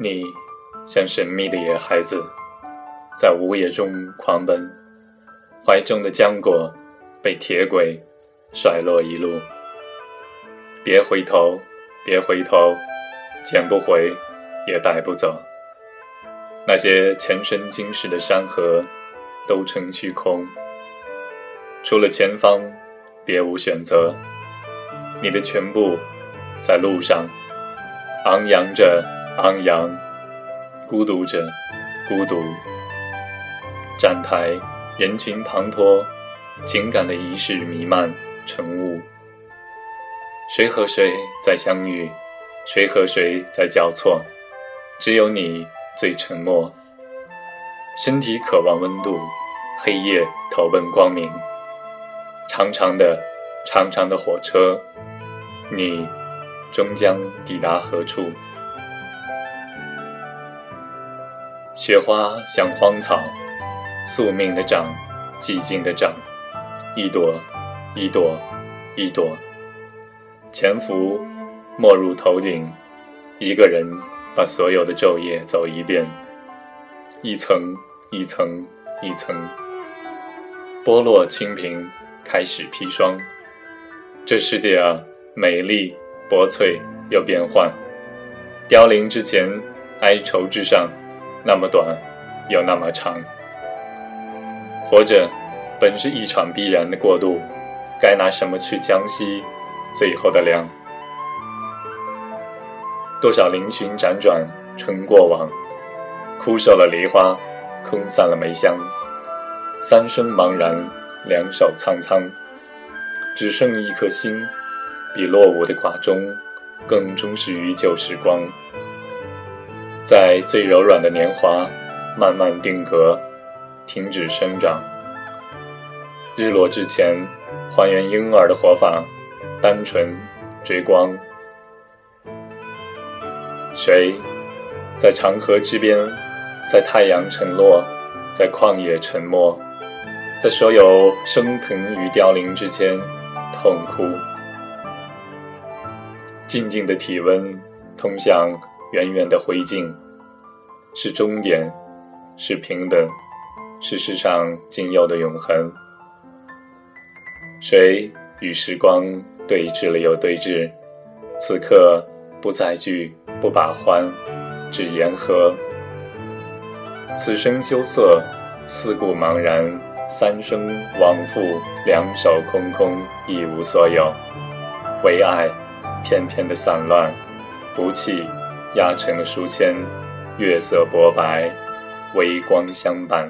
你像神秘的野孩子，在午夜中狂奔，怀中的浆果被铁轨甩落一路。别回头，别回头，捡不回，也带不走。那些前生今世的山河，都成虚空。除了前方，别无选择。你的全部，在路上，昂扬着，昂扬；孤独者，孤独。站台，人群滂沱，情感的仪式弥漫成雾。谁和谁在相遇？谁和谁在交错？只有你最沉默。身体渴望温度，黑夜投奔光明。长长的，长长的火车。你终将抵达何处？雪花像荒草，宿命的长，寂静的长，一朵，一朵，一朵，潜伏，没入头顶。一个人把所有的昼夜走一遍，一层，一层，一层，剥落清平，开始砒霜。这世界啊！美丽、薄脆又变幻，凋零之前，哀愁之上，那么短，又那么长。活着，本是一场必然的过渡，该拿什么去将息最后的凉？多少嶙峋辗转成过往，枯瘦了梨花，空散了梅香，三生茫然，两手苍苍，只剩一颗心。比落伍的寡钟更忠实于旧时光，在最柔软的年华慢慢定格，停止生长。日落之前，还原婴儿的活法，单纯追光。谁在长河之边，在太阳沉落，在旷野沉默，在所有升腾与凋零之间痛哭？静静的体温，通向远远的灰烬，是终点，是平等，是世上仅有的永恒。谁与时光对峙了又对峙？此刻不再聚，不把欢，只言和。此生羞涩，四顾茫然，三生往复，两手空空，一无所有，唯爱。片片的散乱，不弃，压成了书签，月色薄白，微光相伴。